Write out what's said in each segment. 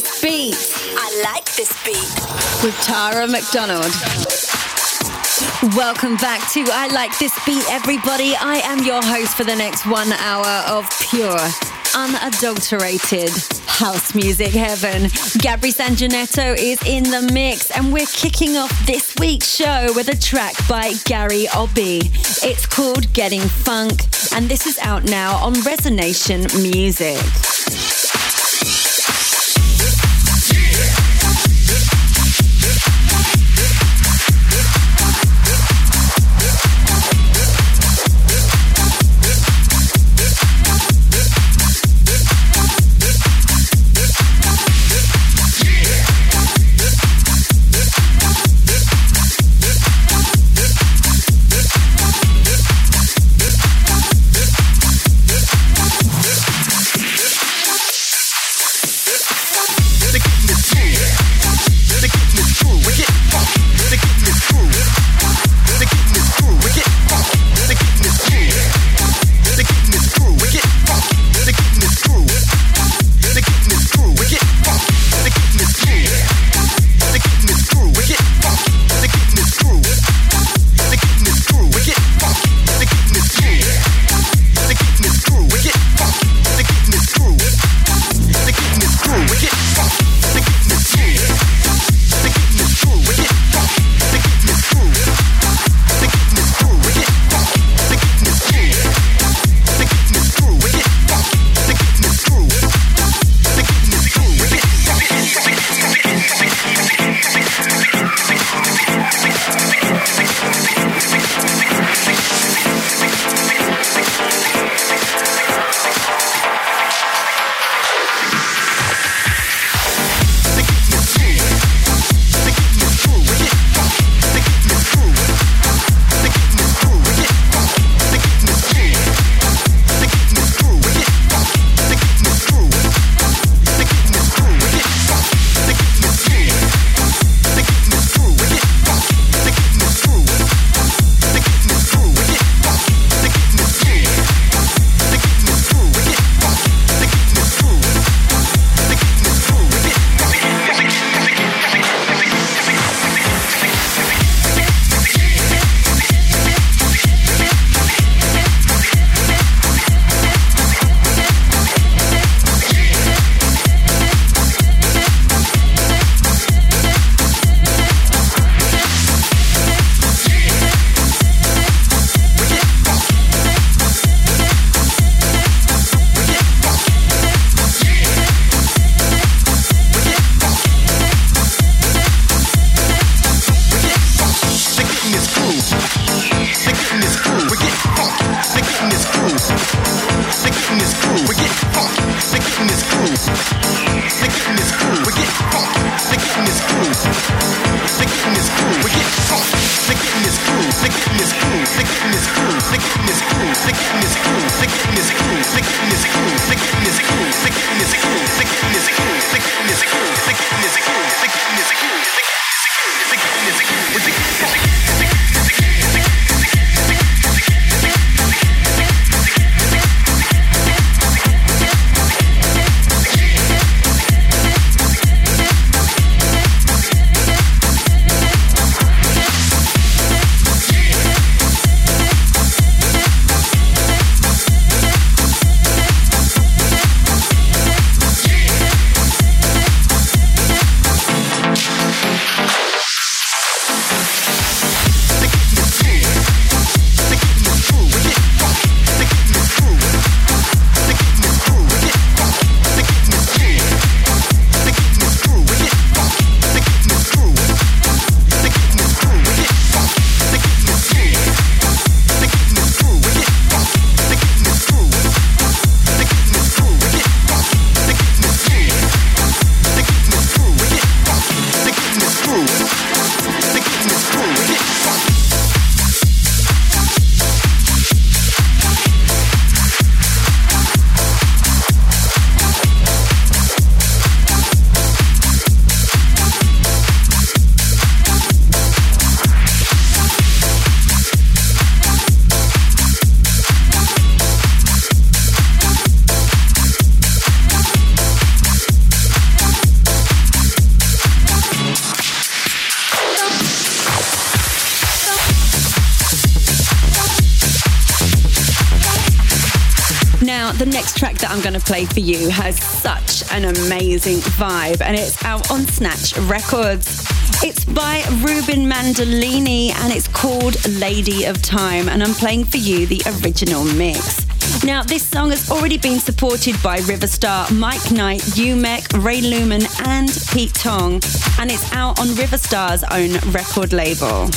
this beat. I like this beat. With Tara McDonald. Welcome back to I Like This Beat, everybody. I am your host for the next one hour of pure, unadulterated house music heaven. Gabri Sanjanetto is in the mix, and we're kicking off this week's show with a track by Gary Obby. It's called Getting Funk, and this is out now on Resonation Music. Going to play for you has such an amazing vibe and it's out on Snatch Records. It's by Ruben Mandolini and it's called Lady of Time and I'm playing for you the original mix. Now, this song has already been supported by Riverstar, Mike Knight, Umek, Ray Lumen, and Pete Tong, and it's out on Riverstar's own record label.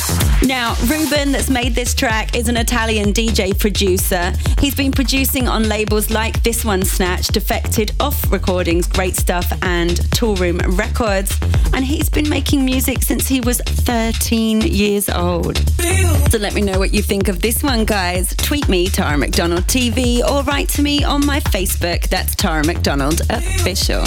Now, Ruben, that's made this track, is an Italian DJ producer. He's been producing on labels like this one, Snatch, Defected, Off Recordings, Great Stuff, and Toolroom Records, and he's been making music since he was 13 years old. So let me know what you think of this one, guys. Tweet me, Tara McDonald TV or write to me on my Facebook. That's Tara McDonald Official.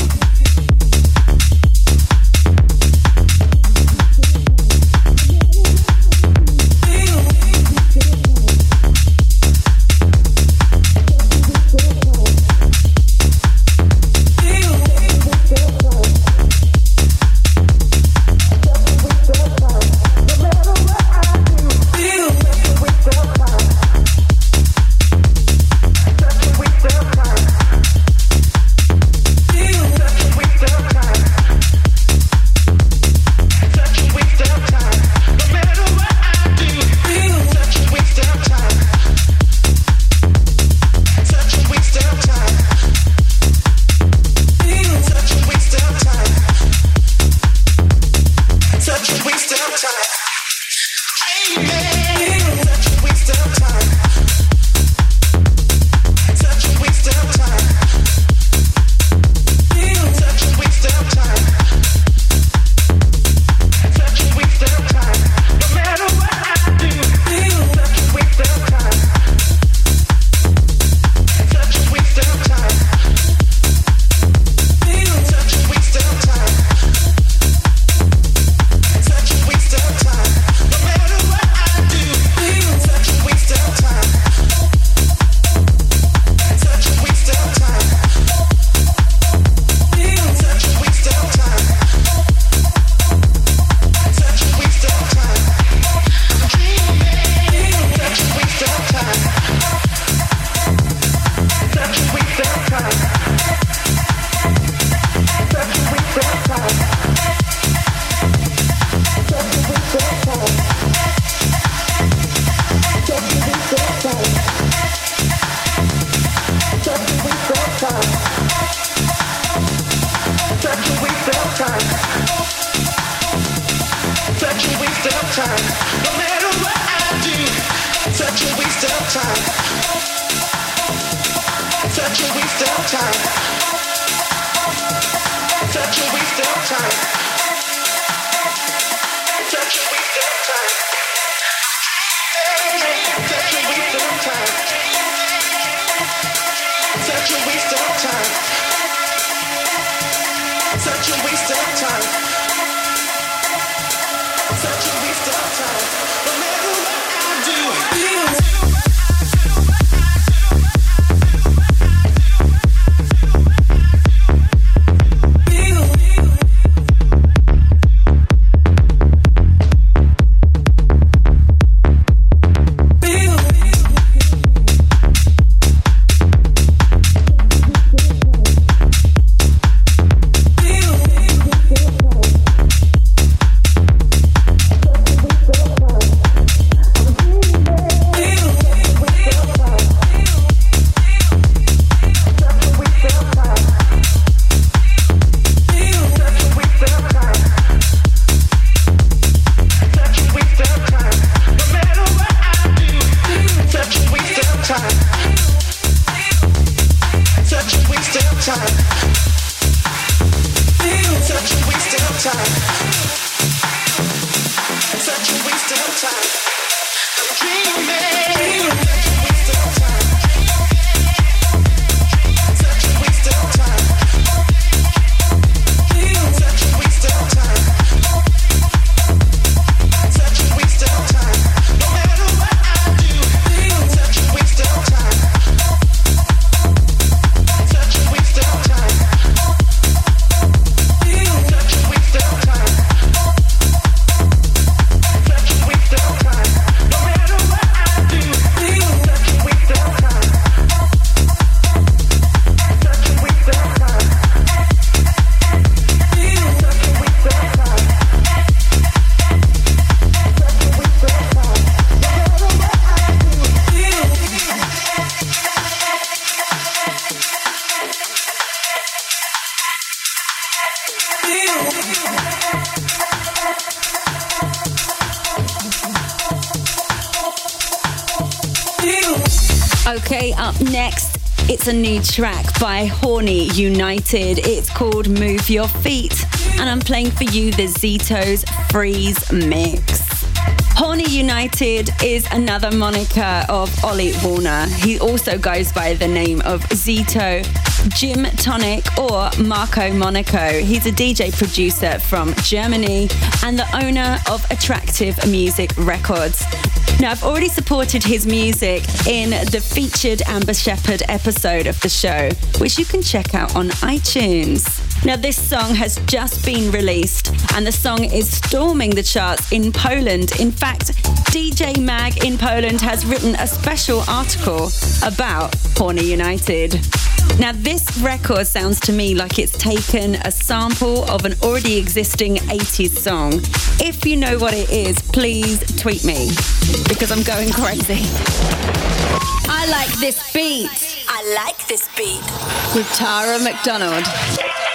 Track by Horny United. It's called Move Your Feet, and I'm playing for you the Zito's Freeze Mix. Horny United is another moniker of Ollie Warner. He also goes by the name of Zito, Jim Tonic, or Marco Monaco. He's a DJ producer from Germany and the owner of Attractive Music Records. Now, I've already supported his music in the featured Amba Shepherd episode of the show, which you can check out on iTunes. Now, this song has just been released, and the song is storming the charts in Poland. In fact, DJ Mag in Poland has written a special article about Horny United. Now, this record sounds to me like it's taken a sample of an already existing 80s song. If you know what it is, please tweet me because I'm going crazy. I like this beat. I like this beat. With Tara McDonald.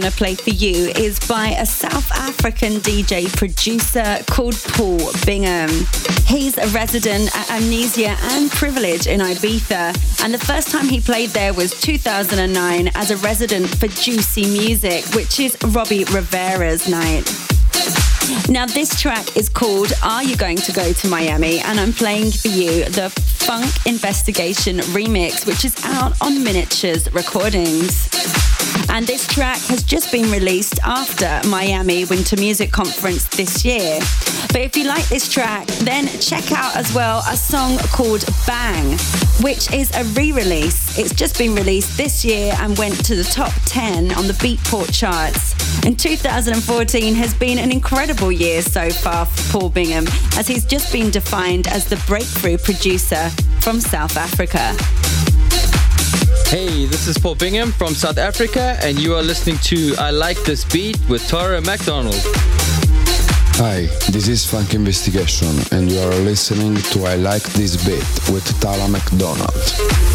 Going to play for you is by a South African DJ producer called Paul Bingham. He's a resident at Amnesia and Privilege in Ibiza, and the first time he played there was 2009 as a resident for Juicy Music, which is Robbie Rivera's night. Now, this track is called Are You Going to Go to Miami? And I'm playing for you the Funk Investigation remix, which is out on Miniatures Recordings. And this track has just been released after Miami Winter Music Conference this year. But if you like this track, then check out as well a song called Bang, which is a re release. It's just been released this year and went to the top 10 on the Beatport charts. And 2014 has been an incredible year so far for Paul Bingham, as he's just been defined as the breakthrough producer from South Africa. Hey, this is Paul Bingham from South Africa, and you are listening to I Like This Beat with Tara McDonald. Hi, this is Funk Investigation, and you are listening to I Like This Beat with Tara McDonald.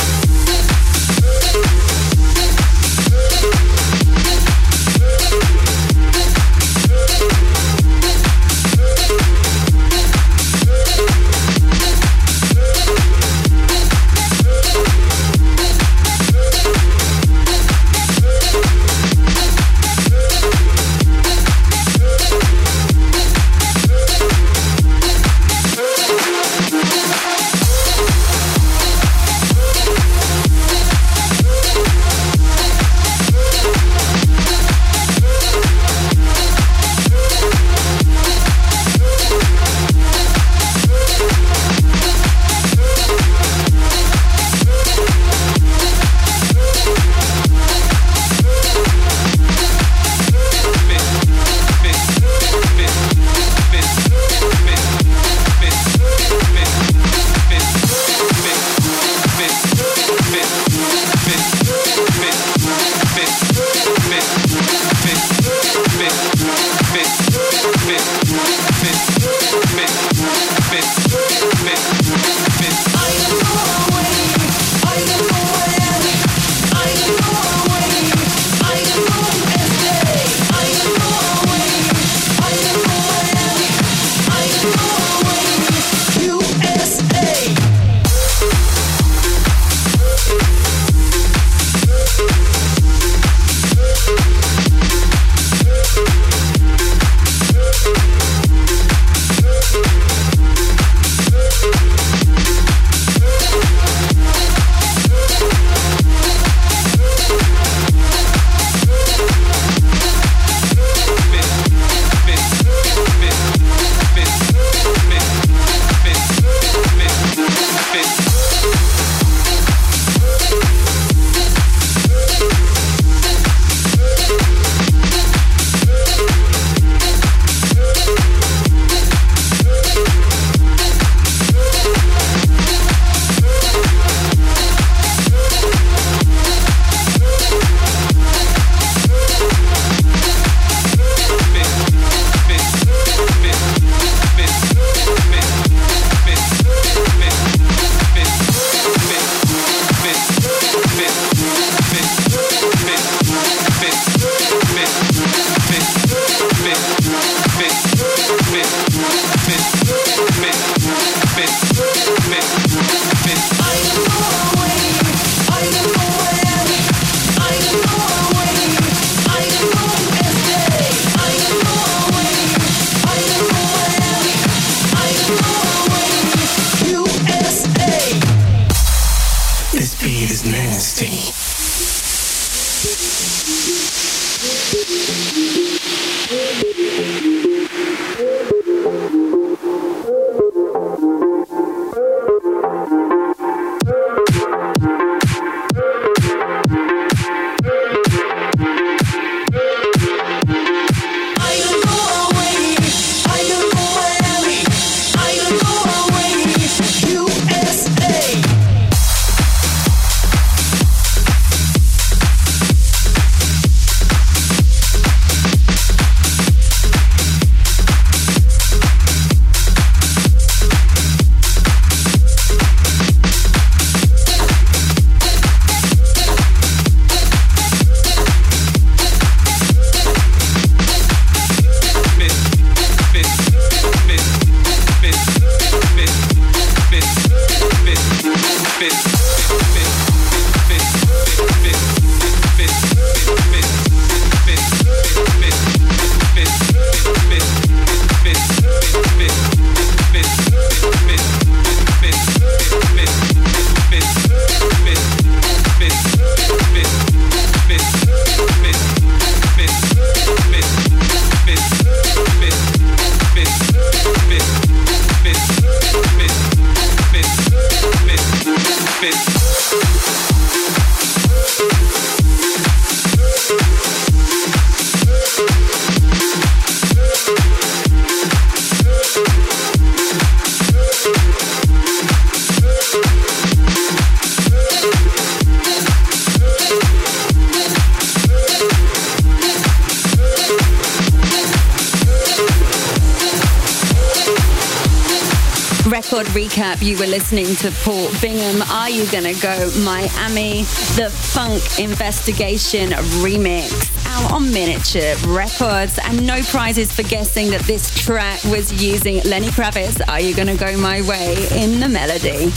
Listening to Paul Bingham, Are You Gonna Go Miami, the Funk Investigation remix. Out on Miniature Records, and no prizes for guessing that this track was using Lenny Kravitz, Are You Gonna Go My Way in the melody.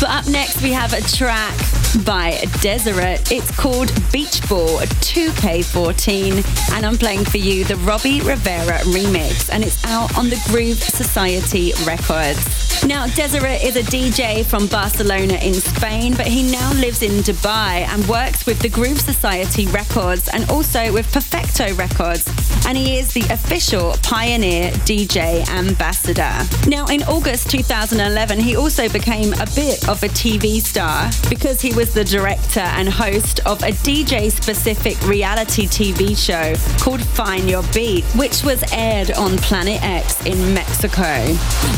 But up next, we have a track by Deseret. It's called Beach Ball 2K14, and I'm playing for you the Robbie Rivera remix, and it's out on the Groove Society Records. Now, Deseret is a DJ from Barcelona in Spain, but he now lives in Dubai and works with the Groove Society Records and also with Perfecto Records. And he is the official Pioneer DJ ambassador. Now, in August 2011, he also became a bit of a TV star because he was the director and host of a DJ specific reality TV show called Find Your Beat, which was aired on Planet X in Mexico.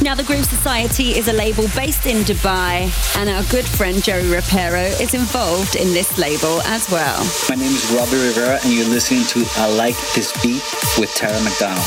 Now, the Groove Society is a label based in Dubai, and our good friend Jerry Ropero is involved in this label as well. My name is Robbie Rivera, and you're listening to I Like This Beat with Tara McDonald.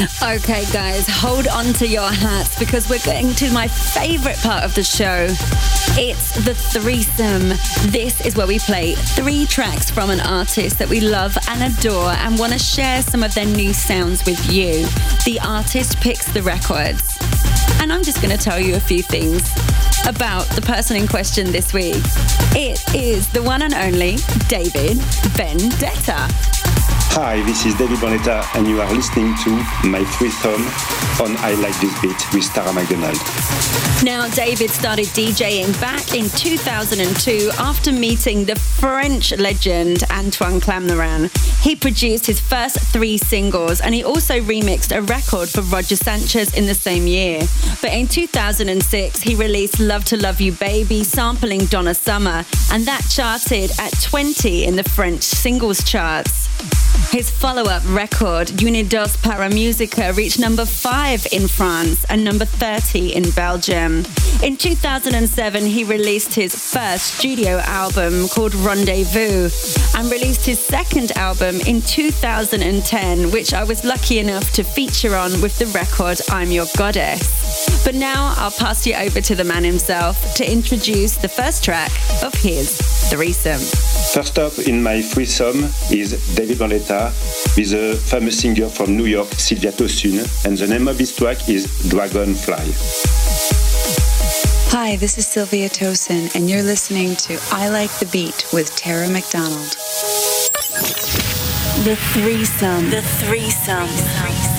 Okay, guys, hold on to your hats because we're getting to my favorite part of the show. It's the threesome. This is where we play three tracks from an artist that we love and adore and want to share some of their new sounds with you. The artist picks the records. And I'm just going to tell you a few things about the person in question this week. It is the one and only David Vendetta. Hi, this is David Vendetta, and you are listening to my thumb on I Like This Beat with Tara McDonald. Now, David started DJing back in 2002 after meeting the French legend Antoine Clamaran. He produced his first three singles and he also remixed a record for Roger Sanchez in the same year. But in 2006, he released Love to Love You Baby, sampling Donna Summer, and that charted at 20 in the French singles charts. His follow up record, Unidos para Musica, reached number 5 in France and number 30 in Belgium. In 2007, he released his first studio album called Rendezvous and released his second album in 2010, which I was lucky enough to feature on with the record I'm Your Goddess. But now I'll pass you over to the man himself to introduce the first track of his threesome. First up in my threesome is David Vendetta with a famous singer from New York, Sylvia Tosun, and the name of this track is Dragonfly. Hi, this is Sylvia Tosun, and you're listening to I Like the Beat with Tara McDonald. The threesome. The threesome. We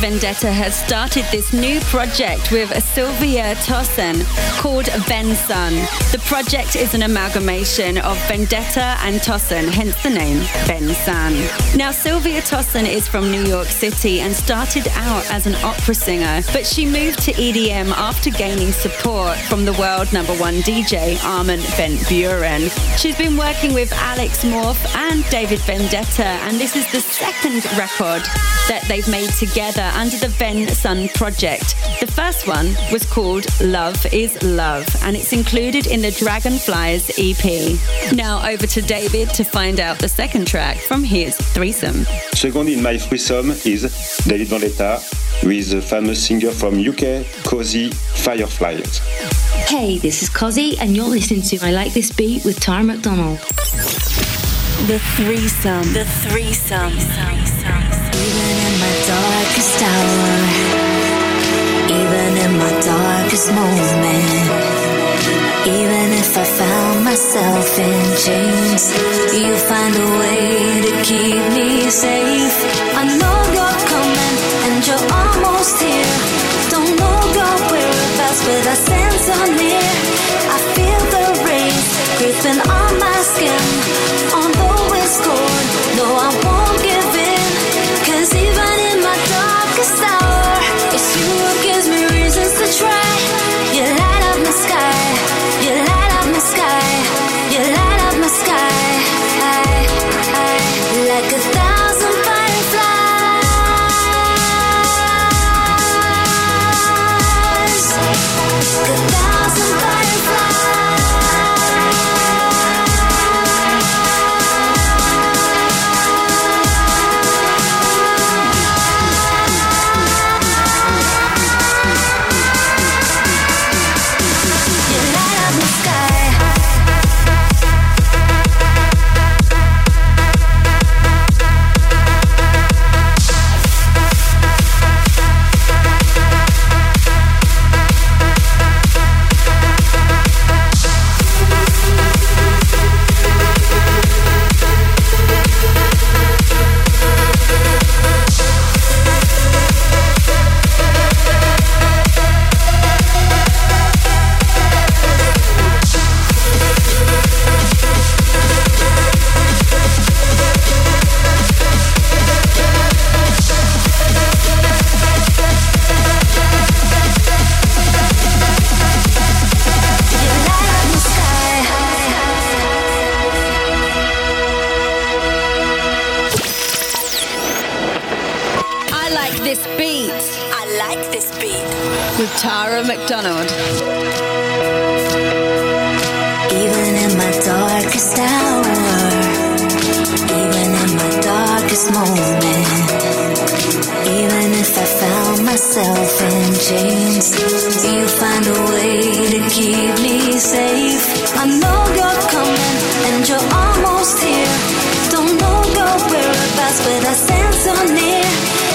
Vendetta has started this new project with Sylvia Tosun called Vensun. The project is an amalgamation of Vendetta and Tosun, hence the name Vensun. Now Sylvia Tosun is from New York City and started out as an opera singer, but she moved to EDM after gaining support from the world number one DJ Armin van Buuren. She's been working with Alex Morph and David Vendetta, and this is the second record that they've made together under the Ven Sun project. The first one was called Love is Love, and it's included in the Dragonflies EP. Now over to David to find out the second track from his threesome. Second in my threesome is David Vendetta with the famous singer from UK, Cozi Fireflies. Hey, this is Cozi, and you're listening to I Like This Beat with Tara McDonald. The threesome. The threesome. Even in my darkest hour, even in my darkest moment, even if I found myself in chains, you find a way to keep me safe. I know you're coming and you're almost here. Don't know your whereabouts, but I sense you're near. like this beat. I like this beat. With Tara McDonald. Even in my darkest hour, even in my darkest moment, even if I found myself in chains, you find a way to keep me safe. I know you're coming and you're almost here. Don't know your whereabouts, but I sense you're near.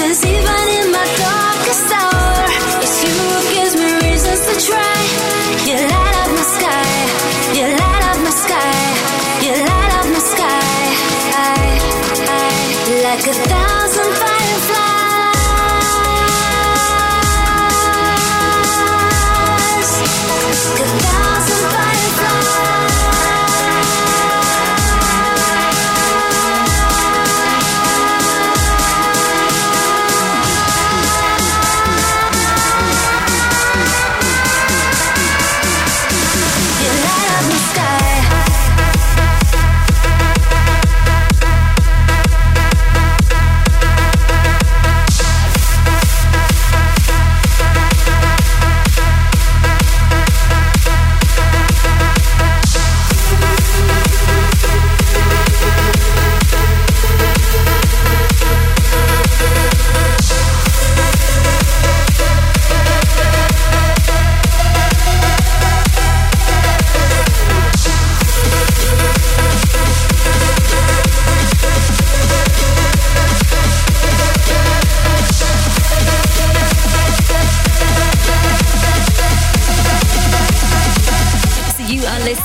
Cause even in my darkest hour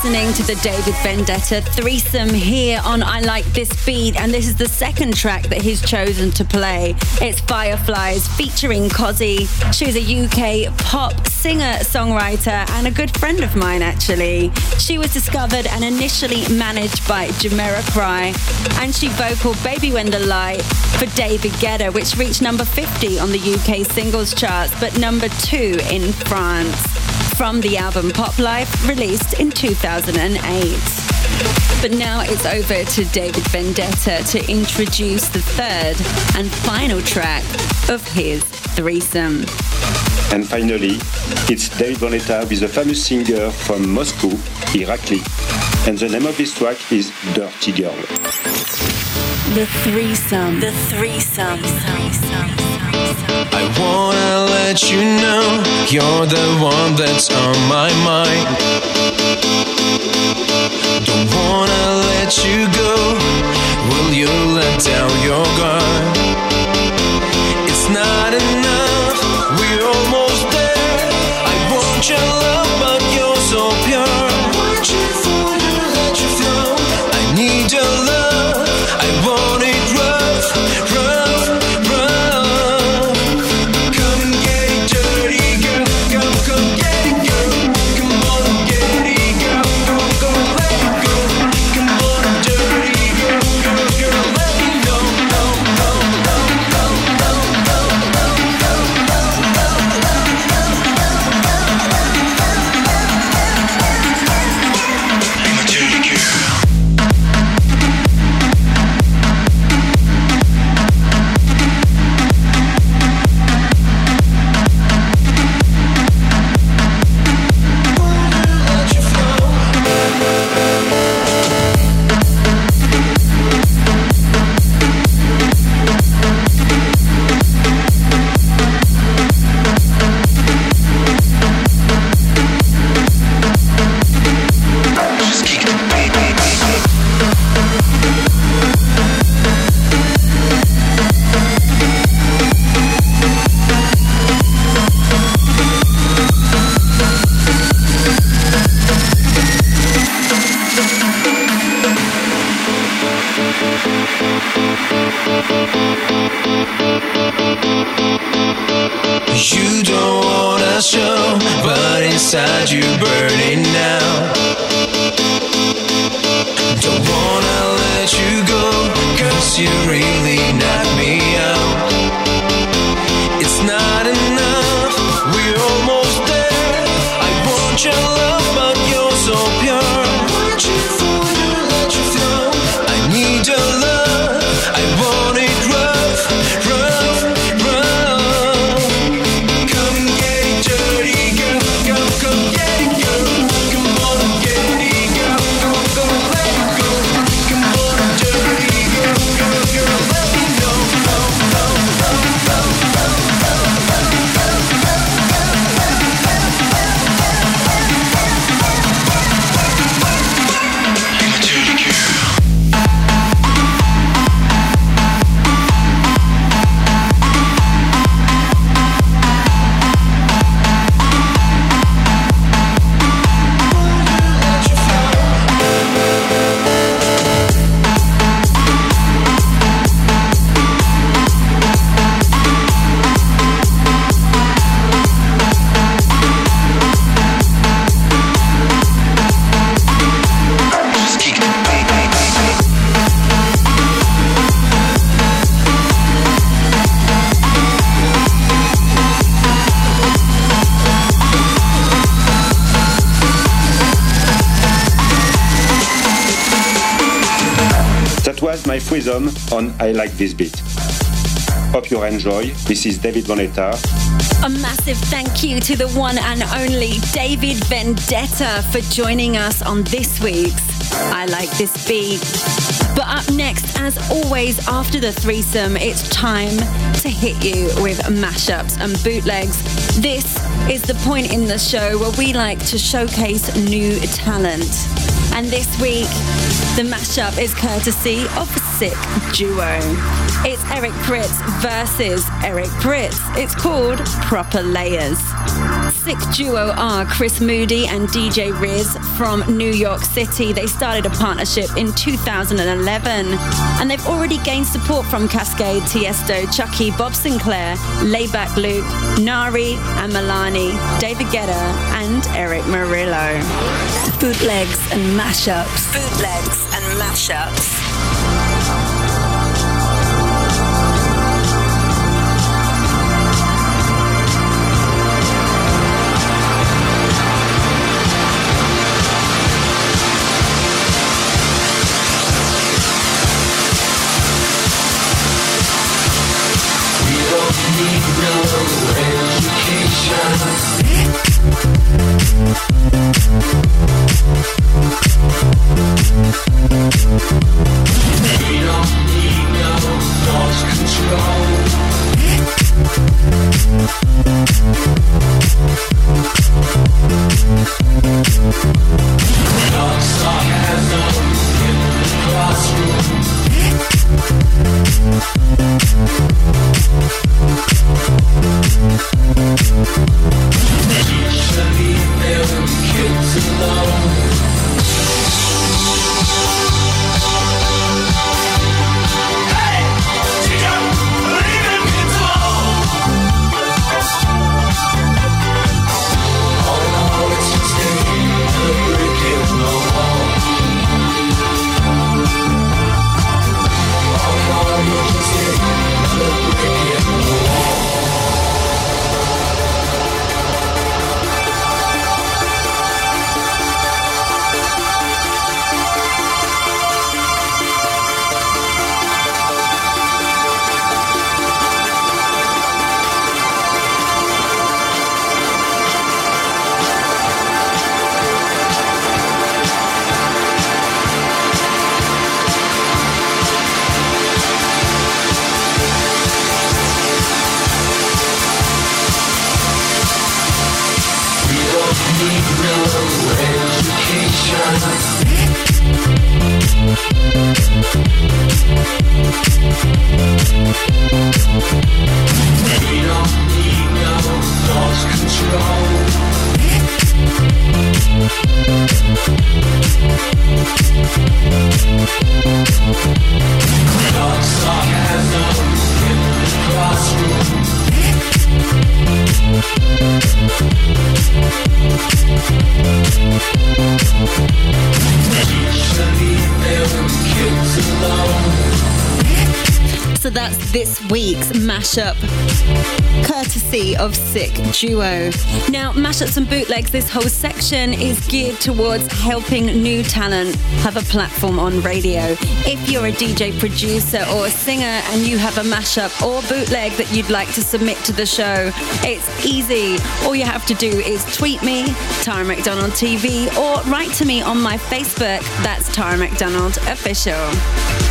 listening to the David Vendetta threesome here on I Like This Beat, and this is the second track that he's chosen to play. It's Fireflies featuring Cozi. She's a UK pop singer, songwriter, and a good friend of mine, actually. She was discovered and initially managed by Jamiroquai, and she vocal Baby When the Light for David Guetta, which reached number 50 on the UK singles charts, but number two in France from the album Pop Life, released in 2008. But now it's over to David Vendetta to introduce the third and final track of his threesome. And finally, it's David Vendetta with a famous singer from Moscow, Irakli. And the name of this track is Dirty Girl. The threesome. The threesome. I wanna let you know you're the one that's on my mind. Don't wanna let you go. Will you let down your guard? Threesome on I Like This Beat. Hope you enjoy. This is David Vendetta. A massive thank you to the one and only David Vendetta for joining us on this week's I Like This Beat. But up next, as always, after the threesome, it's time to hit you with mashups and bootlegs. This is the point in the show where we like to showcase new talent. And this week, the mashup is courtesy of Sick Duo. It's Eric Prydz versus Eric Prydz. It's called Proper Layers. Sick Duo are Chris Moody and DJ Riz from New York City. They started a partnership in 2011 and they've already gained support from Cascada, Tiesto, Chuckie, Bob Sinclar, Laidback Luke, Nari and Milani, David Guetta and Erick Morillo. Bootlegs and mashups. Bootlegs and mashups. Mashup courtesy of Sick Duo. Now, mashups and bootlegs, this whole section is geared towards helping new talent have a platform on radio. If you're a DJ producer or a singer and you have a mashup or bootleg that you'd like to submit to the show, it's easy. All you have to do is tweet me, Tara McDonald TV, or write to me on my Facebook. That's Tara McDonald Official.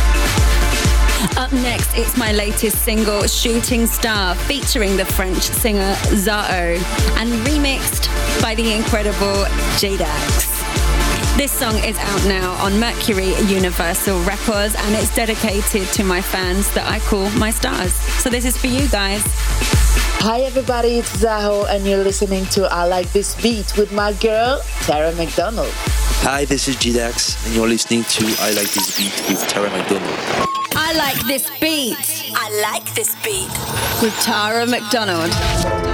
Up next, it's my latest single, Shooting Star, featuring the French singer Zaho, and remixed by the incredible J-Dax. This song is out now on Mercury Universal Records and it's dedicated to my fans that I call my stars. So this is for you guys. Hi everybody, it's Zaho and you're listening to I Like This Beat with my girl, Tara McDonald. Hi, this is J-Dax and you're listening to I Like This Beat with Tara McDonald. I like this beat. I like this beat. With Tara McDonald.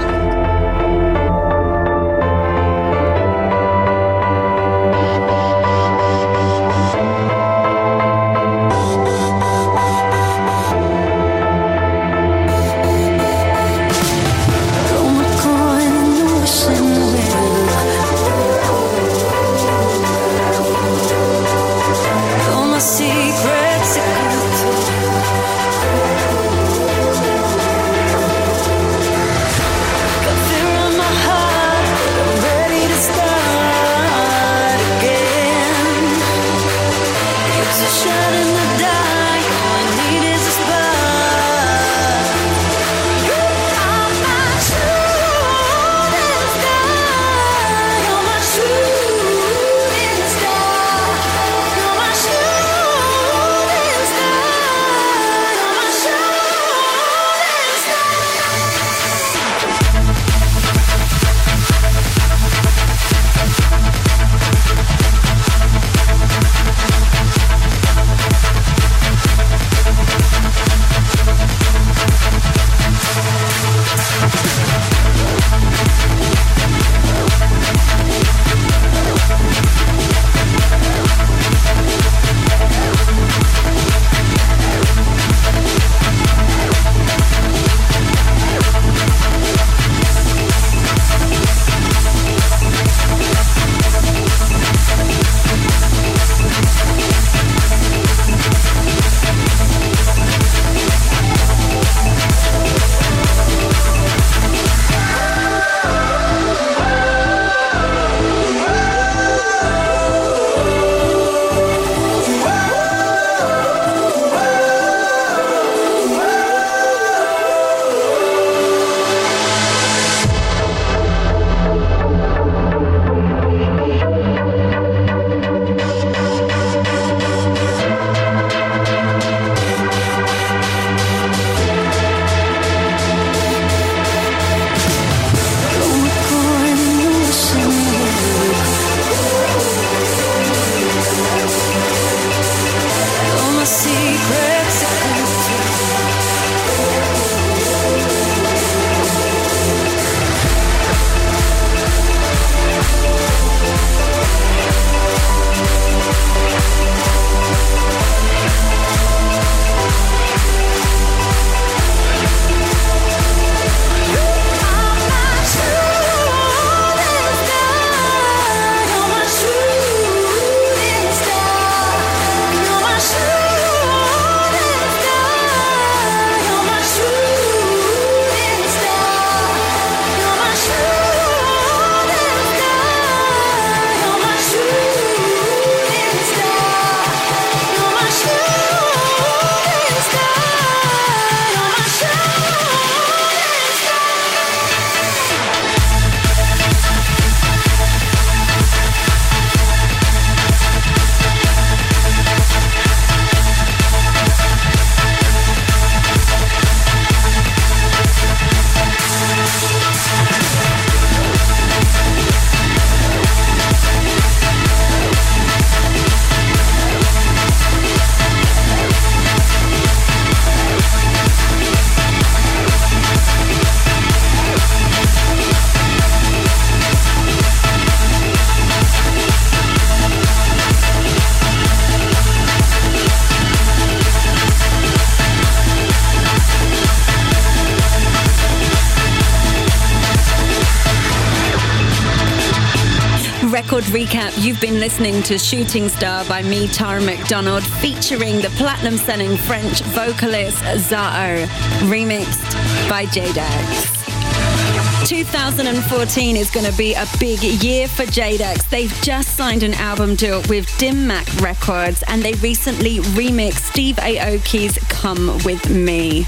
Record recap, you've been listening to Shooting Star by me, Tara McDonald, featuring the platinum selling French vocalist Zaho, remixed by J-Dax. 2014 is going to be a big year for J-Dax. They've just signed an album deal with Dim Mak Records and they recently remixed Steve Aoki's Come With Me.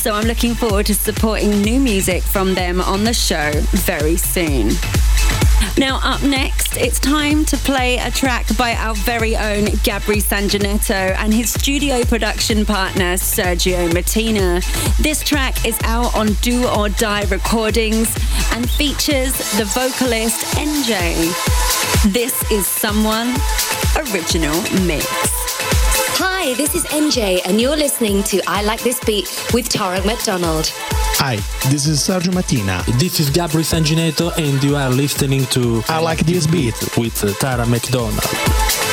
So I'm looking forward to supporting new music from them on the show very soon. Now, up next, it's time to play a track by our very own Gabri Sangineto and his studio production partner, Sergio Mattina. This track is out on Do or Die Recordings and features the vocalist NJ. This is Someone Original Mix. Hi, this is NJ, and you're listening to I Like This Beat with Tara McDonald. Hi, this is Sergio Mattina. This is Gabri Sangineto, and you are listening to I Like This Beat with Tara McDonald.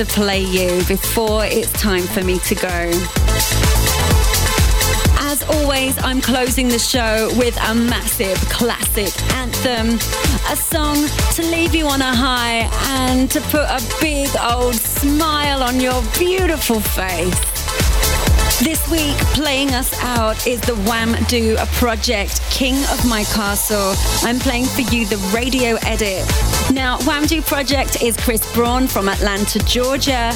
To play you before it's time for me to go. As always, I'm closing the show with a massive classic anthem, a song to leave you on a high and to put a big old smile on your beautiful face. This week, playing us out is the Wham Do project, King of My Castle. I'm playing for you the radio edit. Now, Wamdue project is Chris Brann from Atlanta, Georgia,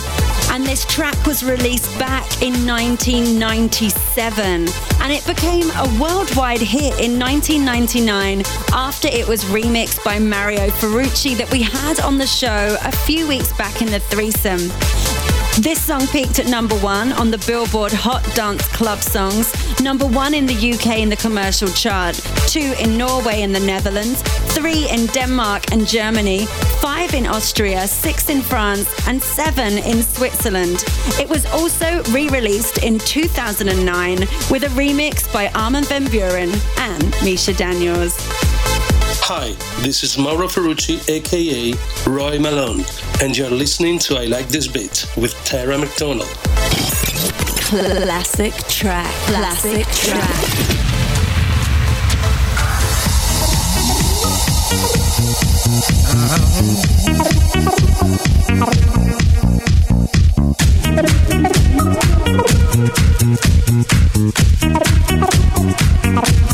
and this track was released back in 1997, and it became a worldwide hit in 1999 after it was remixed by Mauro Ferrucci that we had on the show a few weeks back in the threesome. This song peaked at number one on the Billboard Hot Dance Club Songs, number one in the UK in the commercial chart, two in Norway and the Netherlands, three in Denmark and Germany, five in Austria, six in France, and seven in Switzerland. It was also re released in 2009 with a remix by Armin van Buuren and Misha Daniels. Hi, this is Mauro Ferrucci, aka Roy Malone, and you're listening to I Like This Beat with Tara McDonald. Classic track. Classic track. Must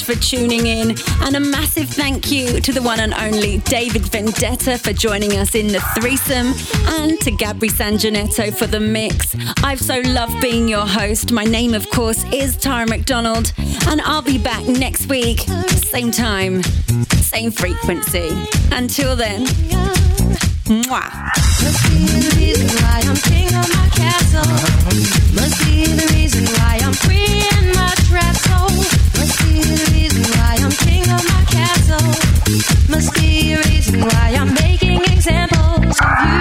much for tuning in. And a massive thank you to the one and only David Vendetta for joining us in the threesome and to Gabri Sangineto for the mix. I've so loved being your host. My name, of course, is Tara McDonald. And I'll be back next week, same time, same frequency. Until then, mwah. Must be the reason why I'm king of my castle. Must be the reason why I'm free in my trap soul. Must be the reason why I'm king of my castle. Must be a reason why I'm making examples of you.